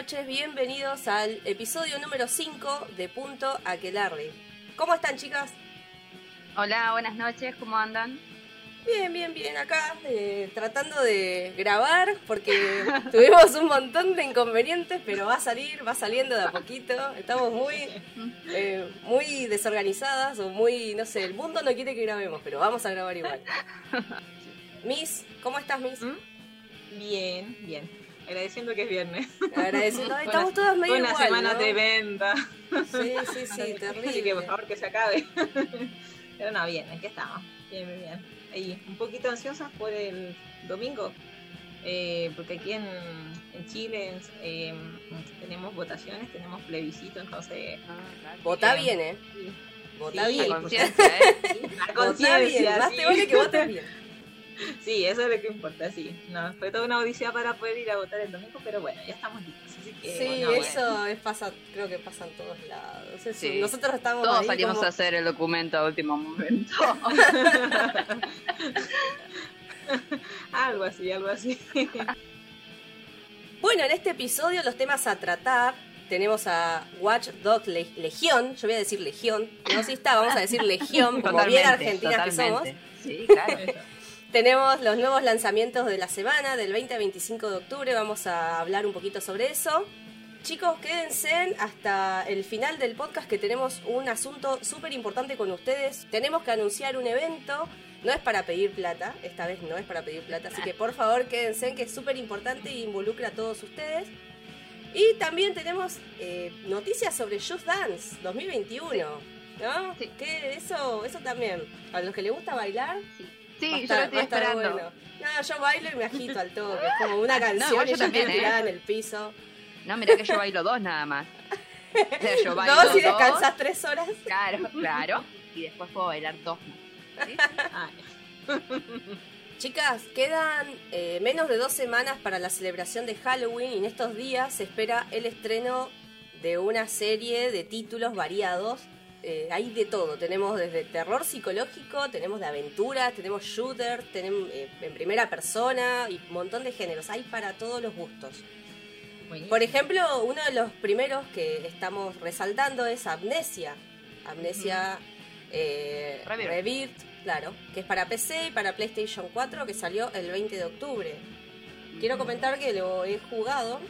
noches, bienvenidos al episodio número 5 de Punto Aquelarre. ¿Cómo están chicas? Hola, buenas noches, ¿cómo andan? Bien, bien, bien, acá eh, tratando de grabar porque tuvimos un montón de inconvenientes, pero va a salir, va saliendo de a poquito. Estamos muy, eh, muy desorganizadas o muy, no sé, el mundo no quiere que grabemos, pero vamos a grabar igual. Miss, ¿cómo estás, Miss? ¿Mm? Bien, bien. Agradeciendo que es viernes. Agradeciendo, Ay, estamos todas medio Una igual, semana ¿no? tremenda. Sí, sí, sí, terrible. Así que por favor que se acabe. Pero no, bien, aquí estamos. Bien, bien, bien. Ahí, un poquito ansiosas por el domingo. eh, porque aquí en, en Chile eh, tenemos votaciones, tenemos plebiscito, entonces. Votá Eh, bien, ¿eh? sí, Votá Sí, bien. Conciencia, ¿eh? conciencia, más te vale que votes bien. Sí, eso es lo que importa, sí. No, fue toda una odisea para poder ir a votar el domingo, pero bueno, ya estamos listos. Así que, Sí, no, bueno. eso es pasa, creo que pasa en todos lados. Eso, Sí. Nosotros estamos Todos ahí salimos como- a hacer el documento a último momento. algo así, algo así. Bueno, en este episodio los temas a tratar tenemos a Watch Dogs Le- Legión, yo voy a decir Legión, no si está, vamos a decir Legión, como bien argentinas que somos. Sí, claro. Tenemos los nuevos lanzamientos de la semana, del 20 al 25 de octubre, vamos a hablar un poquito sobre eso. Chicos, quédense hasta el final del podcast que tenemos un asunto súper importante con ustedes. Tenemos que anunciar un evento, no es para pedir plata, esta vez no es para pedir plata, así que por favor quédense que es súper importante y involucra a todos ustedes. Y también tenemos eh, noticias sobre Just Dance 2021, ¿no? Sí. Que eso, eso también, a los que les gusta bailar, Sí, Va a yo estar- lo estoy esperando. bueno. No, yo bailo y me agito al toque. Es como una canción igual y yo también, estoy ¿eh? en el piso. No, mira que yo bailo dos nada más. O sea, yo bailo Dos y descansas tres horas. Claro, claro. Y después puedo bailar dos más. ¿Sí? Chicas, quedan eh, menos de dos semanas para la celebración de Halloween y en estos días se espera el estreno de una serie de títulos variados. Eh, hay de todo, tenemos desde terror psicológico, tenemos de aventuras, tenemos shooters, tenemos eh, en primera persona y un montón de géneros, hay para todos los gustos. buenísimo. Por ejemplo, uno de los primeros que estamos resaltando es Amnesia. Amnesia eh, Rebirth. Rebirth, claro, que es para PC y para PlayStation 4, que salió el 20 de octubre. Quiero comentar que lo he jugado.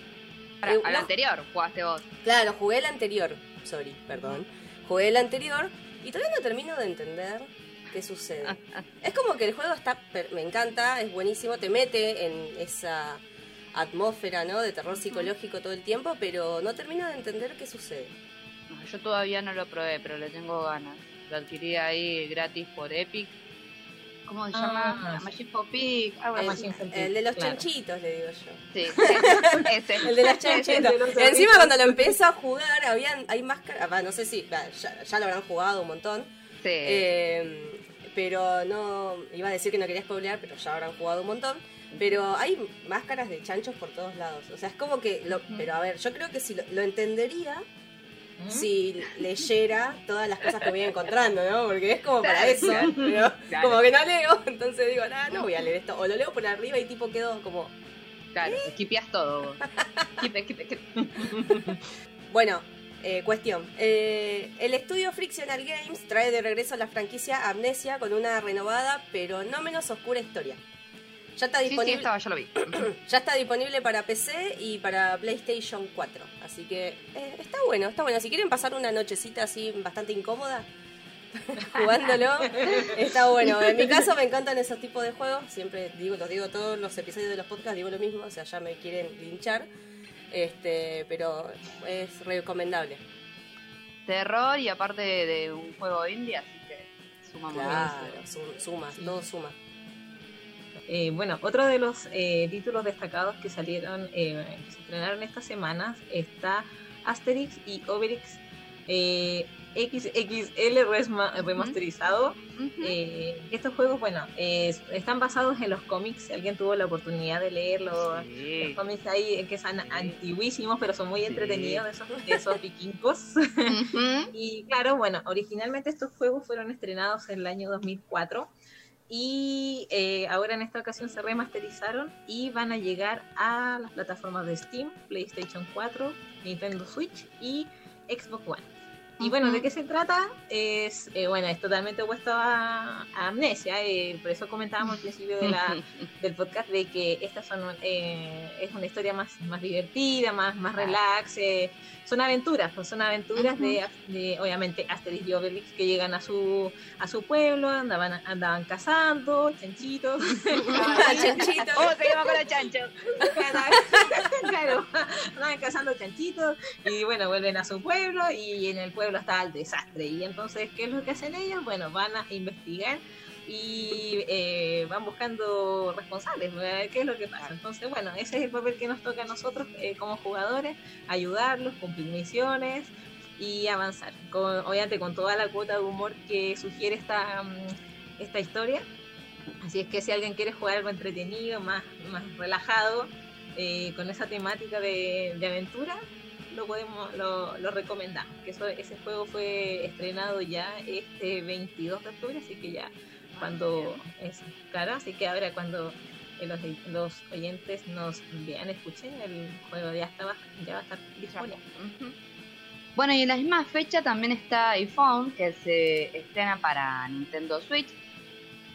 Para, Eh, al no, anterior jugaste vos. Claro, jugué el anterior. Sorry, perdón. Jugué el anterior y todavía no termino de entender qué sucede. Es como que el juego está, me encanta, es buenísimo, te mete en esa atmósfera, ¿no? De terror psicológico todo el tiempo, pero no termino de entender qué sucede. No, yo todavía no lo probé, pero le tengo ganas. Lo adquirí ahí gratis por Epic. ¿Cómo se Ah, llama? El, de los claro. chanchitos, le digo yo. Sí, ese. El de los chanchitos. de los Encima cuando lo empiezo a jugar, habían, hay máscaras, no sé si, ya, ya lo habrán jugado un montón. Sí. Eh, pero no, iba a decir que no quería spoilear, pero ya habrán jugado un montón. Pero hay máscaras de chanchos por todos lados. O sea, es como que, lo, pero a ver, yo creo que si lo, lo entendería ¿Mm? si leyera todas las cosas que voy encontrando, ¿no? Porque es como para eso, pero Claro. como que no leo, entonces digo, nada, no voy a leer esto. O lo leo por arriba y tipo quedo como, Claro, esquipeas todo vos. Esquipe, esquipe, esquipe. Bueno, eh, cuestión. Eh, el estudio Frictional Games trae de regreso la franquicia Amnesia con una renovada pero no menos oscura historia. Ya está Sí, sí, disponible, estaba, yo lo vi. ya está disponible para PC y para PlayStation 4. Así que eh, está bueno, está bueno. Si quieren pasar una nochecita así bastante incómoda jugándolo, está bueno. En mi caso me encantan esos tipos de juegos. Siempre digo, lo digo todos los episodios de los podcasts, digo lo mismo. O sea, ya me quieren linchar. Este, pero es recomendable. Terror y aparte de, un juego indie, así que suma bien. Claro, su- suma, Sí. todo suma. Eh, bueno, otro de los eh, títulos destacados que salieron, eh, que se estrenaron esta semana, está Asterix y Obelix eh, XXL remasterizado. Eh, estos juegos, bueno, están basados en los cómics. Si alguien tuvo la oportunidad de leerlos, los Sí. cómics ahí que son antiguísimos, pero son muy Sí. entretenidos esos, esos vikingos. Y claro, bueno, originalmente estos juegos fueron estrenados en el año 2004 y eh, ahora en esta ocasión se remasterizaron y van a llegar a las plataformas de Steam, PlayStation 4, Nintendo Switch y Xbox One. Y bueno, ¿de qué se trata? Es, eh, bueno, es totalmente opuesto a, Amnesia, eh, por eso comentábamos al principio de la, del podcast de que estas son, eh, es una historia más, más divertida, más, más relax, son aventuras, pues son aventuras de, obviamente, Asterix y Obelix que llegan a su, a su pueblo, andaban, andaban cazando, chanchitos. chanchitos. Oh, se llama para chanchos. claro, andaban cazando chanchitos y bueno, vuelven a su pueblo y en el pueblo está el desastre. Y entonces, ¿qué es lo que hacen ellos? Bueno, van a investigar y eh, van buscando responsables, qué es lo que pasa. Entonces, bueno, ese es el papel que nos toca a nosotros eh, como jugadores, ayudarlos, cumplir misiones y avanzar. Con, obviamente con toda la cuota de humor que sugiere esta, mm, esta historia. Así es que si alguien quiere jugar algo entretenido, más, más relajado, eh, con esa temática de, aventura, lo podemos lo, lo recomendamos que eso, ese juego fue estrenado ya este 22 de octubre así que ya cuando es claro, así que ahora cuando los, los oyentes nos vean, escuchen, el juego ya, estaba, ya va a estar disponible. Bueno, y en la misma fecha también está iPhone, que se estrena para Nintendo Switch,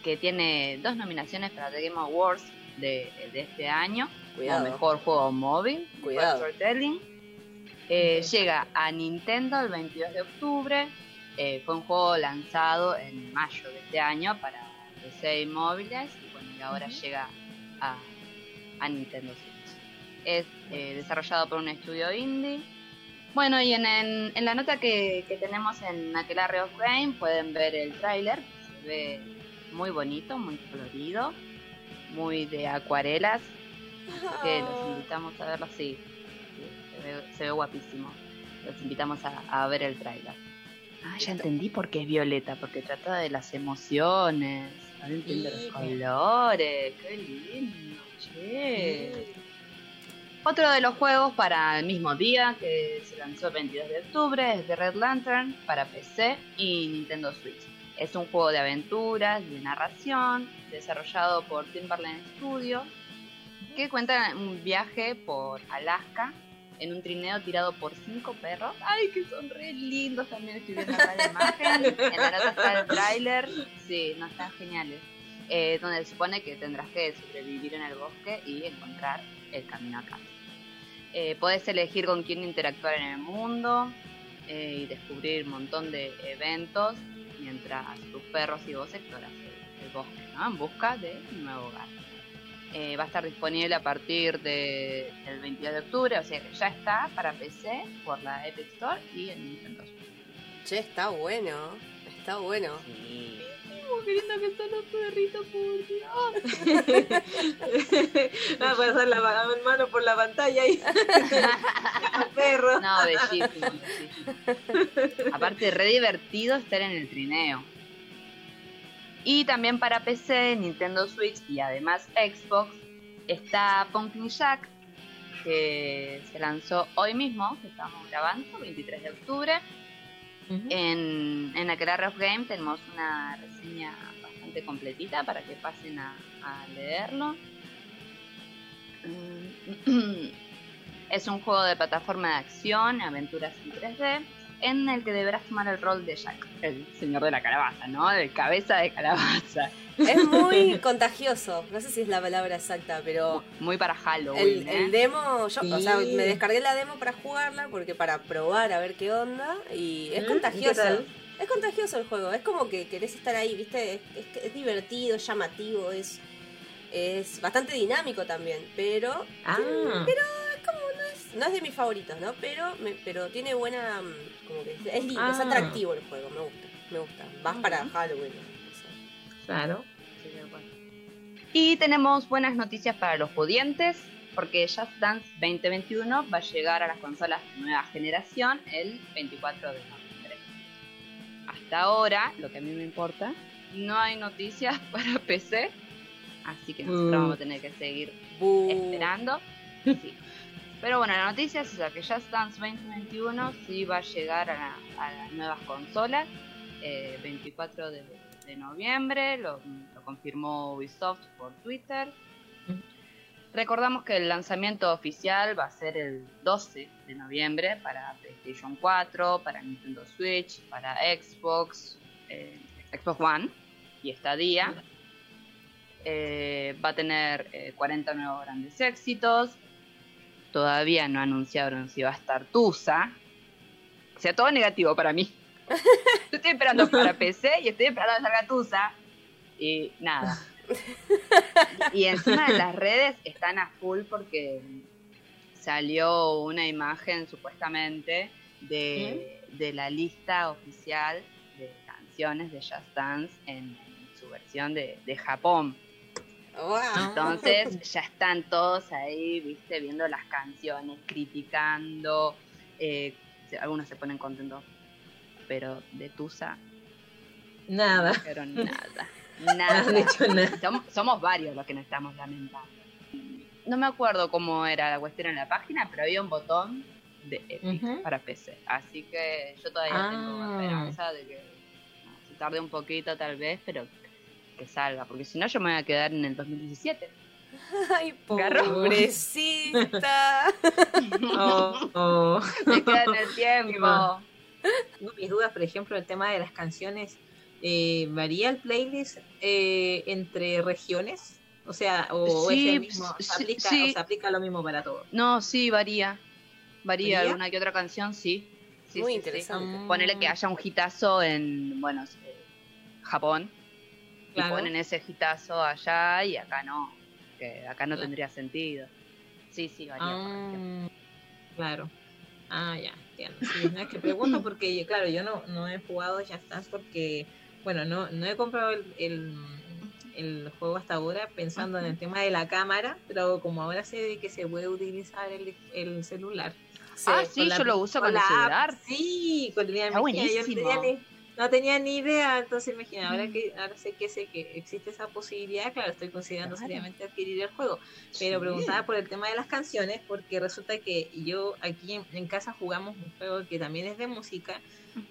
que tiene dos nominaciones para The Game Awards de, de este año, como mejor juego móvil, Cuidado. Storytelling. Eh, llega a Nintendo el 22 de octubre, eh, fue un juego lanzado en mayo de este año para PC y móviles y bueno, y ahora llega a, Nintendo Switch. Es eh, desarrollado por un estudio indie. Bueno, y en, en, la nota que, tenemos en Aquelarre of Game pueden ver el tráiler. Se ve muy bonito, muy colorido, muy de acuarelas. que los invitamos a verlo así. Se ve, guapísimo. Los invitamos a, a ver el tráiler. Ah, ya entendí por qué es violeta, porque trata de las emociones, los colores, qué lindo, che. Otro de los juegos para el mismo día, que se lanzó el 22 de octubre, es The Red Lantern para PC y Nintendo Switch. Es un juego de aventuras y de narración, desarrollado por Timberland Studios, que cuenta un viaje por Alaska en un trineo tirado por cinco perros. ¡Ay, que son re lindos! También estoy viendo acá la imagen. En la nota está el tráiler. Sí, no están geniales. Eh, donde se supone que tendrás que sobrevivir en el bosque y encontrar el camino a casa. Eh, podés elegir con quién interactuar en el mundo eh, y descubrir un montón de eventos mientras tus perros y vos exploras el, el bosque, ¿no? En busca de un nuevo hogar. Eh, va a estar disponible a partir de, del 22 de octubre, o sea que ya está para PC por la Epic Store y en Nintendo Switch. Che, está bueno, está bueno. Sí. queriendo que están los perritos, por Dios. Va a pasar la mano por la pantalla ahí. perro. No, bellísimo, bellísimo. Aparte, re divertido estar en el trineo. Y también para PC, Nintendo Switch y además Xbox está Pumpkin Jack, que se lanzó hoy mismo, que estamos grabando, 23 de octubre. En, en Aquelarre of Game tenemos una reseña bastante completita para que pasen a, a leerlo. Mm, es un juego de plataforma de acción, aventuras en 3D en el que deberás tomar el rol de Jack, el señor de la calabaza, ¿no? De cabeza de calabaza. Es muy contagioso, no sé si es la palabra exacta, pero... Muy para Halloween. El, ¿eh? demo, yo, o sea, me descargué la demo para jugarla, porque para probar a ver qué onda, y es contagioso. Es contagioso el juego, es como que querés estar ahí, ¿viste? Es, divertido, es llamativo, es, es bastante dinámico también, pero... Ah. Pero no es de mis favoritos, ¿no? Pero, pero tiene buena. Mm, como que es lindo, es ah. atractivo el juego, me gusta. Me gusta. Vas para Halloween. Claro. Y tenemos buenas noticias para los pudientes, porque Just Dance 2021 va a llegar a las consolas de nueva generación el 24 de noviembre. Hasta ahora, lo que a mí me importa, no hay noticias para PC, así que nosotros vamos a tener que seguir esperando. Sí. Pero bueno, la noticia es esa, que Just Dance 2021 sí va a llegar a, las nuevas consolas. 24 eh, de, noviembre lo, confirmó Ubisoft por Twitter. Recordamos que el lanzamiento oficial va a ser el 12 de noviembre para PlayStation 4, para Nintendo Switch, para Xbox, eh, Xbox One y Stadia. Eh, va a tener 40 eh, nuevos grandes éxitos. Todavía no anunciaron si va a estar Tusa. O sea, todo negativo para mí. estoy esperando para PC y estoy esperando a salga Tusa. Y nada. y encima de las redes están a full porque salió una imagen supuestamente de, de la lista oficial de canciones de Just Dance en, su versión de, de Japón. Entonces ya están todos ahí, viste, viendo las canciones, criticando. Eh, algunos se ponen contentos, pero de Tusa. Nada. Pero nada. Nada. Somos, varios los que nos estamos lamentando. No me acuerdo cómo era la cuestión en la página, pero había un botón de Epic para PC. Así que yo todavía tengo ah. esperanza de que se tarde un poquito tal vez, pero que salga, porque si no yo me voy a quedar en el 2017. Ay, pobrecita. oh, oh. Me queda en el tiempo. Tengo mis dudas, por ejemplo, el tema de las canciones. Eh, ¿Varía el playlist eh, entre regiones? O sea, o, es el mismo, se aplica, o se aplica lo mismo para todos. No, sí, varía. Varía, alguna que otra canción, sí. Muy interesante. Ponele que haya un hitazo en, bueno, Japón y ponen ese hitazo allá y acá no, que acá no tendría sentido. Sí, sí, varía. Ah, claro. Ah, ya, entiendo. es que pregunto porque, claro, yo no, no he jugado ya estás porque, bueno, no, no he comprado el, el, juego hasta ahora pensando en el tema de la cámara, pero como ahora sé de que se puede utilizar el, el celular. ah, sí, yo lo uso con, el celular. Sí, con el Está buenísimo no tenía ni idea, entonces imagina, ahora que ahora sé que sé que existe esa posibilidad, claro, estoy considerando seriamente adquirir el juego, pero preguntaba por el tema de las canciones porque resulta que yo aquí en, casa jugamos un juego que también es de música,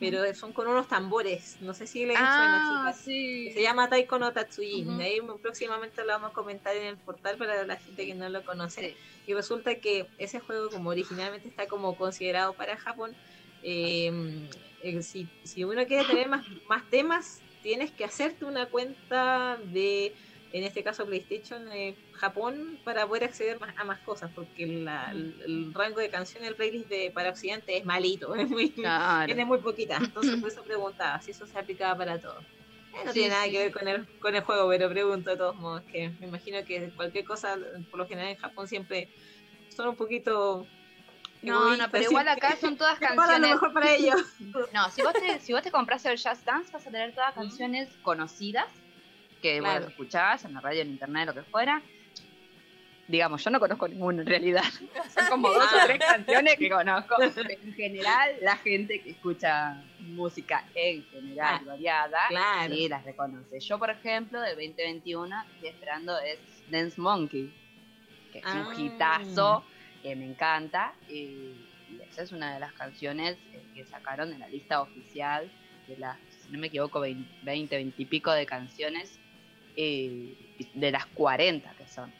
pero son con unos tambores, no sé si le ah, chicas. Se llama Taiko no Tatsuji, ahí próximamente lo vamos a comentar en el portal para la gente que no lo conoce. Y resulta que ese juego como originalmente está como considerado para Japón, eh, eh, si, si, uno quiere tener más, más temas, tienes que hacerte una cuenta de, en este caso PlayStation eh, Japón, para poder acceder más, a más cosas, porque el, rango de canciones del playlist de, para Occidente es malito, es muy, tiene muy poquita. Entonces, por eso preguntaba si eso se aplicaba para todo. Eh, no tiene nada que ver con el, con el juego, pero pregunto de todos modos, que me imagino que cualquier cosa, por lo general en Japón siempre son un poquito no, no, pero igual acá son todas canciones. lo mejor para ellos. No, si vos te, si vos te compras el Just Dance, vas a tener todas canciones conocidas que bueno, lo escuchabas en la radio, en internet, lo que fuera. Digamos, yo no conozco ninguna en realidad. Son como dos o tres canciones que conozco. En general, la gente que escucha música en general ah, variada, claro. sí las reconoce. Yo, por ejemplo, de 2021, estoy esperando es Dance Monkey, que es un ah. hitazo que me encanta. y esa es una de las canciones eh, que sacaron de la lista oficial de las, si no me equivoco, 20, 20, y pico de canciones eh, de las 40 que son.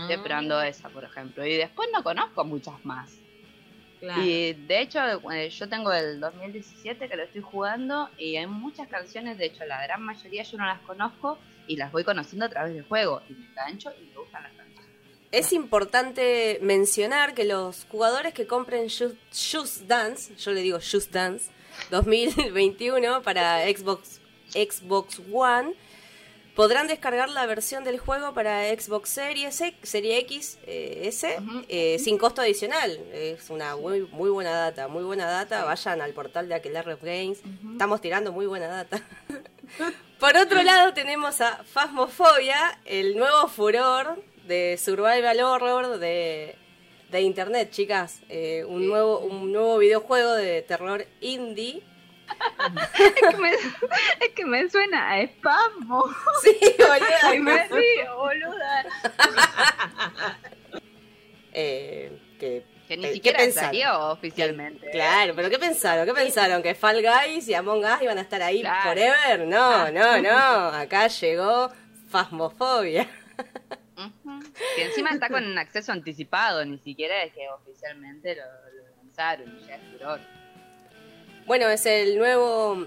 Estoy esperando ah. esa, por ejemplo. Y después no conozco muchas más. Y de hecho, eh, yo tengo el 2017 que lo estoy jugando y hay muchas canciones, de hecho, la gran mayoría yo no las conozco y las voy conociendo a través del juego. Y me engancho y me gustan las. Es importante mencionar que los jugadores que compren Just, Dance, yo le digo Just Dance 2021 para Xbox, Xbox One, podrán descargar la versión del juego para Xbox Series X, Serie X eh, S eh, sin costo adicional. Es una muy, muy buena data, muy buena data. Vayan al portal de Aquelarre Games. Estamos tirando muy buena data. Por otro lado tenemos a Phasmophobia, el nuevo furor de survival horror de, de internet, chicas. Eh, un nuevo un nuevo videojuego de terror indie. es, que me, suena a spam. Sí, boluda. me boluda. eh, que Que ni ¿Qué siquiera pensaron? salió oficialmente. Claro, pero ¿qué pensaron? ¿Qué pensaron? ¿Que Fall Guys y Among Us iban a estar ahí Claro. forever? No, no, no. Acá llegó Fasmofobia. Que encima está con acceso anticipado, ni siquiera es que oficialmente lo, lo lanzaron ya es furor. Bueno, es el nuevo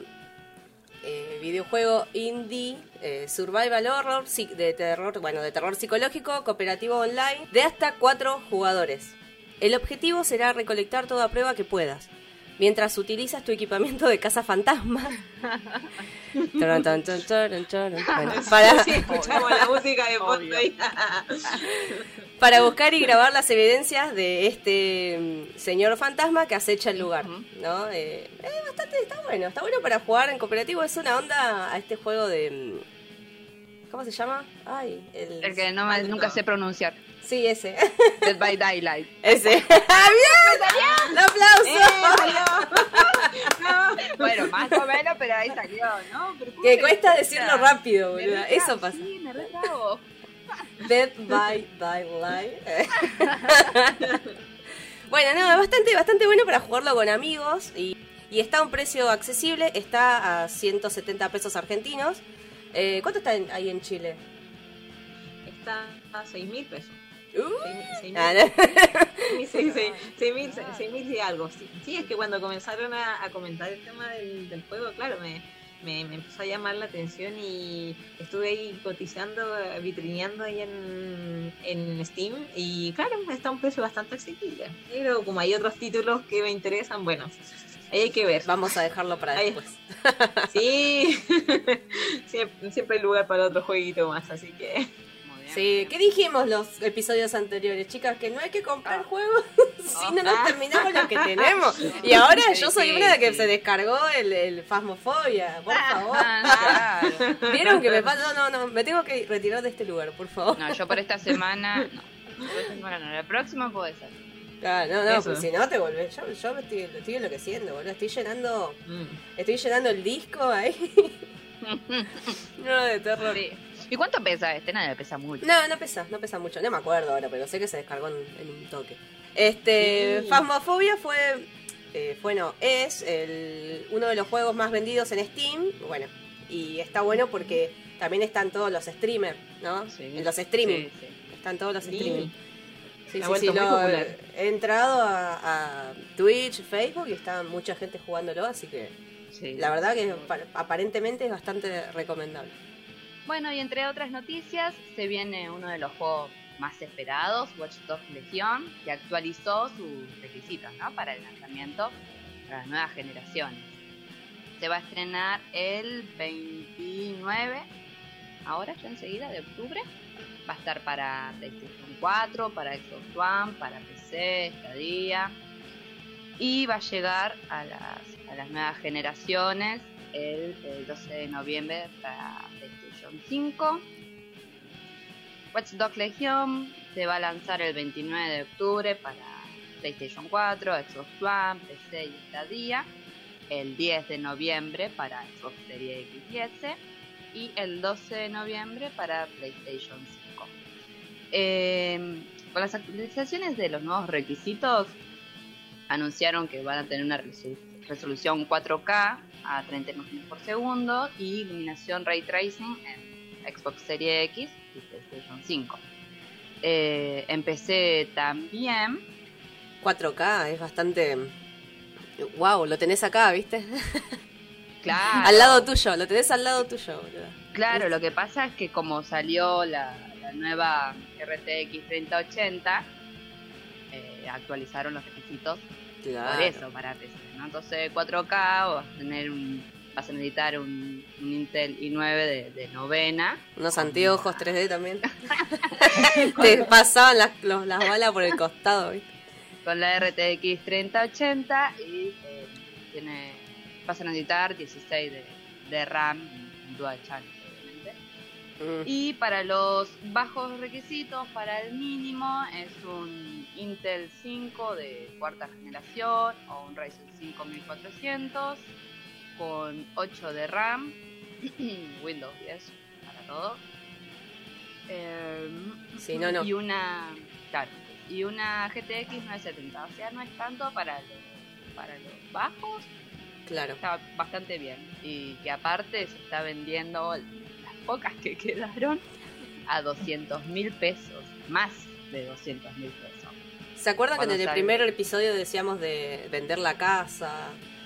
eh, videojuego indie eh, survival horror de terror, bueno, de terror psicológico, cooperativo online de hasta cuatro jugadores. El objetivo será recolectar toda prueba que puedas. Mientras utilizas tu equipamiento de caza fantasma. Bueno, para, Sí, escuchamos la música de fondo para buscar y grabar las evidencias de este mm, señor fantasma que acecha el lugar. ¿no? Eh, eh, bastante, está bueno, está bueno para jugar en cooperativo, es una onda a este juego de... mm, ¿Cómo se llama? Ay, el... El que no nunca sé pronunciar. Sí, ese. Dead by Daylight. ese. ¡Ah, bien! ¡Un aplauso! ¡Eh, salió! Bueno, más o menos, pero ahí salió, ¿no? Pero ¿cómo Que cuesta decirlo rápido, re Eso pasa. Sí, me re trabo. Dead by Daylight. bueno, no, es bastante, bastante bueno para jugarlo con amigos y, y está a un precio accesible, está a 170 pesos argentinos. Eh, ¿Cuánto está en- ahí en Chile? Está a 6 mil pesos. Uh, Seis- seis mil- ah, y algo. Sí, sí, es que cuando comenzaron a, a comentar el tema del, del juego, claro, me, me, me empezó a llamar la atención y estuve ahí cotizando, vitrineando ahí en, en Steam y claro, está a un precio bastante accesible. Pero como hay otros títulos que me interesan, bueno, ahí hay que ver. Vamos a dejarlo para Ahí. después. Sí, siempre, siempre hay lugar para otro jueguito más, así que... Bien. Sí, ¿qué dijimos los episodios anteriores, chicas? Que no hay que comprar Ah. juegos si no nos Ah. terminamos lo que tenemos. Y ahora yo soy una que difícil. se descargó el, el Fasmofobia, por favor. Ah, claro. ¿Vieron que me pasa? No, no, no, me tengo que retirar de este lugar, por favor. No, yo por esta semana. No, por esta semana no, la próxima puede ser. Ah, no, no, Eso. pues si no te volvés. Yo, yo me estoy, lo estoy enloqueciendo, boludo. Estoy llenando, mm. estoy llenando el disco ahí. no, de terror. Sí. ¿Y cuánto pesa este? Nada, pesa mucho. No, no pesa, no pesa mucho. No me acuerdo ahora, pero sé que se descargó en, en un toque. Este, Sí. Phasmophobia fue, eh, fue no, es el, uno de los juegos más vendidos en Steam. Bueno, y está bueno porque también están todos los streamers, ¿no? Sí. En los streaming. Sí, sí. Están todos los streaming. Sí, sí, sí, lo- he entrado a, a Twitch, Facebook y está mucha gente jugándolo, así que Sí. la verdad que pa- aparentemente es bastante recomendable. Bueno, y entre otras noticias, se viene uno de los juegos más esperados, Watch Dogs Legion, que actualizó sus requisitos ¿no? para el lanzamiento para las nuevas generaciones. Se va a estrenar el 29, ahora ya enseguida, de octubre. Va a estar para PlayStation 4, para Xbox One, para PC, Stadia. Y va a llegar a las, a las nuevas generaciones el, el 12 de noviembre para PlayStation 5. Watch Dogs Legion se va a lanzar el 29 de octubre para PlayStation 4, Xbox One, PC y Stadia. El 10 de noviembre para Xbox Series X y S. El 12 de noviembre para PlayStation 5. Eh, con las actualizaciones de los nuevos requisitos, anunciaron que van a tener una resolu- resolución 4K a 30 imágenes por segundo y iluminación ray tracing en Xbox Series X y PlayStation 5. Eh, empecé también. 4K es bastante... Wow, lo tenés acá, ¿viste? Claro, Al lado tuyo, lo tenés al lado tuyo, boludo. Claro, lo que pasa es que como salió la, la nueva RTX 3080, eh, actualizaron los requisitos Claro. por eso para PC, ¿no? Entonces 4K vas a tener un, vas a necesitar un, un Intel i9 de, de novena. Unos anteojos 3D también. Te pasaban las, los- las balas por el costado, ¿viste? con la RTX 3080 y eh, tiene, vas a necesitar 16 de, de RAM en Dual Channel. Mm. Y para los bajos requisitos, para el mínimo, es un Intel 5 de cuarta generación o un Ryzen 5 1400 con 8 de RAM, Windows 10 para todo. Eh, Sí, no, no. Y una, claro, y una GTX 970. O sea, no es tanto para los, para los bajos. Claro. Está bastante bien. Y que aparte se está vendiendo pocas que quedaron a 200 mil pesos. Más de 200 mil pesos. ¿Se acuerdan que en el sale. primer episodio decíamos de vender la casa?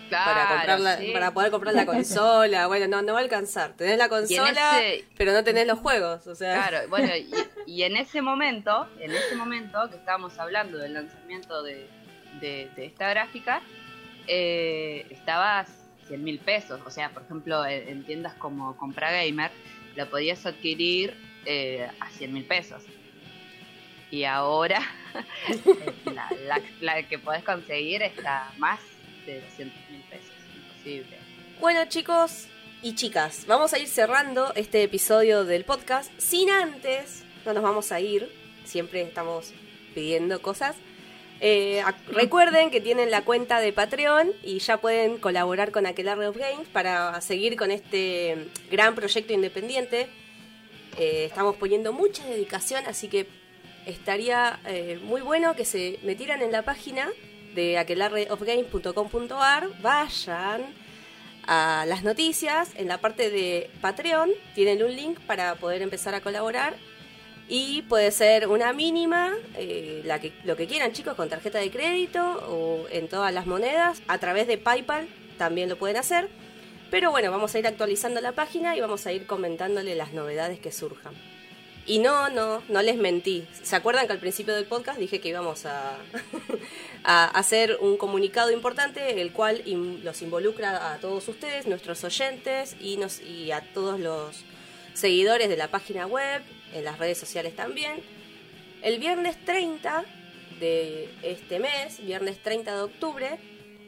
Claro, para comprarla, sí. para poder comprar la consola. Bueno, no, no va a alcanzar. Tenés la consola, ese- pero no tenés los juegos. O sea, Claro, bueno, y, y en ese momento, en ese momento que estábamos hablando del lanzamiento de, de- de esta gráfica, eh, estaba a 100 mil pesos. O sea, por ejemplo, en, en tiendas como Compra Gamer, la podías adquirir eh, a 100 mil pesos. Y ahora la, la- que podés conseguir está más de 200 mil pesos. Imposible. Bueno, chicos y chicas, vamos a ir cerrando este episodio del podcast. Sin antes, no nos vamos a ir. Siempre estamos pidiendo cosas. Eh, recuerden que tienen la cuenta de Patreon y ya pueden colaborar con Aquelarre of Games para seguir con este gran proyecto independiente. Eh, estamos poniendo mucha dedicación, así que estaría eh, muy bueno que se metieran en la página de aquelarreofgames.com.ar, vayan a las noticias, en la parte de Patreon tienen un link para poder empezar a colaborar y puede ser una mínima, eh, lo que quieran chicos, con tarjeta de crédito o en todas las monedas, a través de PayPal también lo pueden hacer. Pero bueno, vamos a ir actualizando la página y vamos a ir comentándole las novedades que surjan. Y no, no, no les mentí. ¿Se acuerdan que al principio del podcast dije que íbamos a, hacer un comunicado importante, el cual los involucra a todos ustedes, nuestros oyentes y, nos, y a todos los seguidores de la página web, en las redes sociales también. El viernes 30 de este mes, viernes 30 de octubre,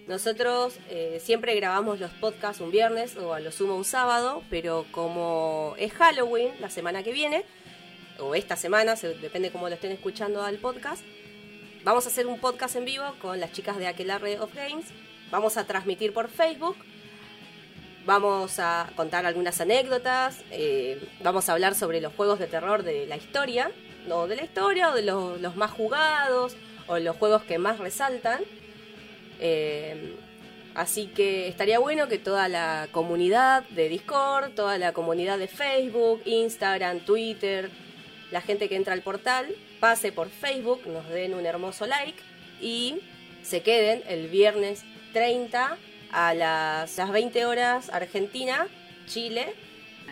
nosotros eh, siempre grabamos los podcasts un viernes o a lo sumo un sábado, pero como es Halloween la semana que viene, o esta semana, se- depende cómo lo estén escuchando al podcast, vamos a hacer un podcast en vivo con las chicas de Aquelarre of Games. Vamos a transmitir por Facebook. Vamos a contar algunas anécdotas. eh, vamos a hablar sobre los juegos de terror de la historia. No de la historia, o de los, más jugados, o los juegos que más resaltan. Eh, así que estaría bueno que toda la comunidad de Discord, toda la comunidad de Facebook, Instagram, Twitter, la gente que entra al portal, pase por Facebook, nos den un hermoso like y se queden el viernes 30 a las, las 20 horas Argentina, Chile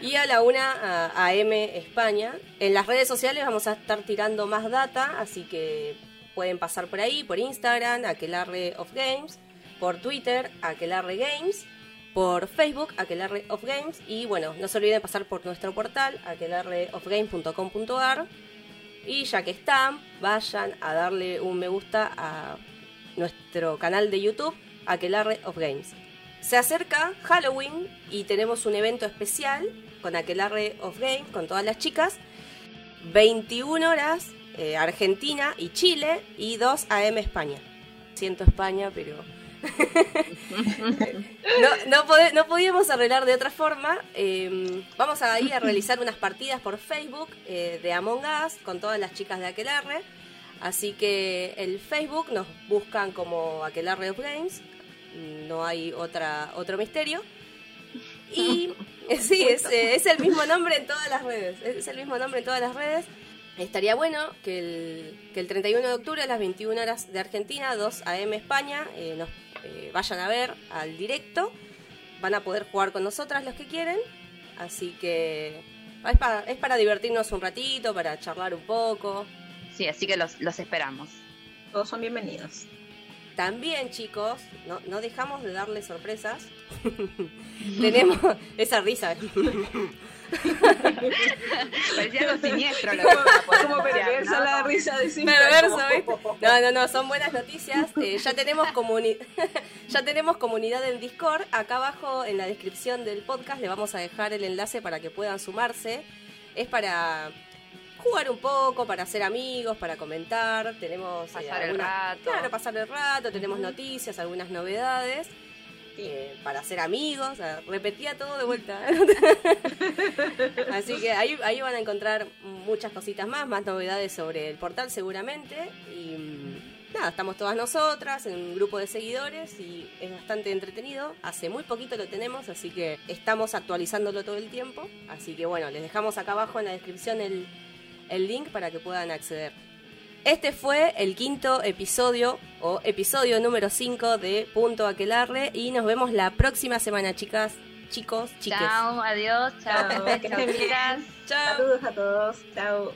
y a la 1 a- AM España. En las redes sociales vamos a estar tirando más data, así que pueden pasar por ahí, por Instagram, Aquelarre of Games, por Twitter, Aquelarre Games, por Facebook, Aquelarre of Games, y bueno, no se olviden pasar por nuestro portal, aquelarreofgames.com.ar, y ya que están, vayan a darle un me gusta a nuestro canal de YouTube, Aquelarre of Games. Se acerca Halloween y tenemos un evento especial con Aquelarre of Games, con todas las chicas. 21 horas eh, Argentina y Chile y 2 AM España. Siento España, pero no, podíamos arreglar de otra forma. Eh, vamos a ir a realizar unas partidas por Facebook eh, de Among Us con todas las chicas de Aquelarre. Así que el Facebook nos buscan como Aquelarre of Games. No hay otra, otro misterio. Y sí, es, eh, es el mismo nombre en todas las redes. Es el mismo nombre en todas las redes. Estaría bueno que el, que el 31 de octubre a las 21 horas de Argentina, 2 AM España, eh, nos eh, vayan a ver al directo. Van a poder jugar con nosotras los que quieren. Así que es para, es para divertirnos un ratito, para charlar un poco. Sí, así que los, los esperamos. Todos son bienvenidos. También, chicos, no, no dejamos de darle sorpresas. Tenemos esa risa. Parecía algo siniestro lo Como, perversa ¿no? la risa de Simple. Perverso, como-. No, no, no, son buenas noticias. Eh, ya, tenemos comuni- ya tenemos comunidad en Discord. Acá abajo en la descripción del podcast le vamos a dejar el enlace para que puedan sumarse. Es para jugar un poco, para ser amigos, para comentar. Tenemos eh, Pasar el rato. Claro, pasar el rato. Tenemos noticias, algunas novedades. eh, para ser amigos, repetía todo de vuelta. Así que ahí, ahí van a encontrar muchas cositas más, más novedades sobre el portal seguramente. Y mm, nada, estamos todas nosotras en un grupo de seguidores y es bastante entretenido. Hace muy poquito lo tenemos, así que estamos actualizándolo todo el tiempo. Así que bueno, les dejamos acá abajo en la descripción el, el link para que puedan acceder. Este fue el quinto episodio o episodio número 5 de Punto Aquelarre y nos vemos la próxima semana, chicas, chicos, chiques. Chao, adiós, chao, Chao, chicas. Chao. Saludos a todos. Chao.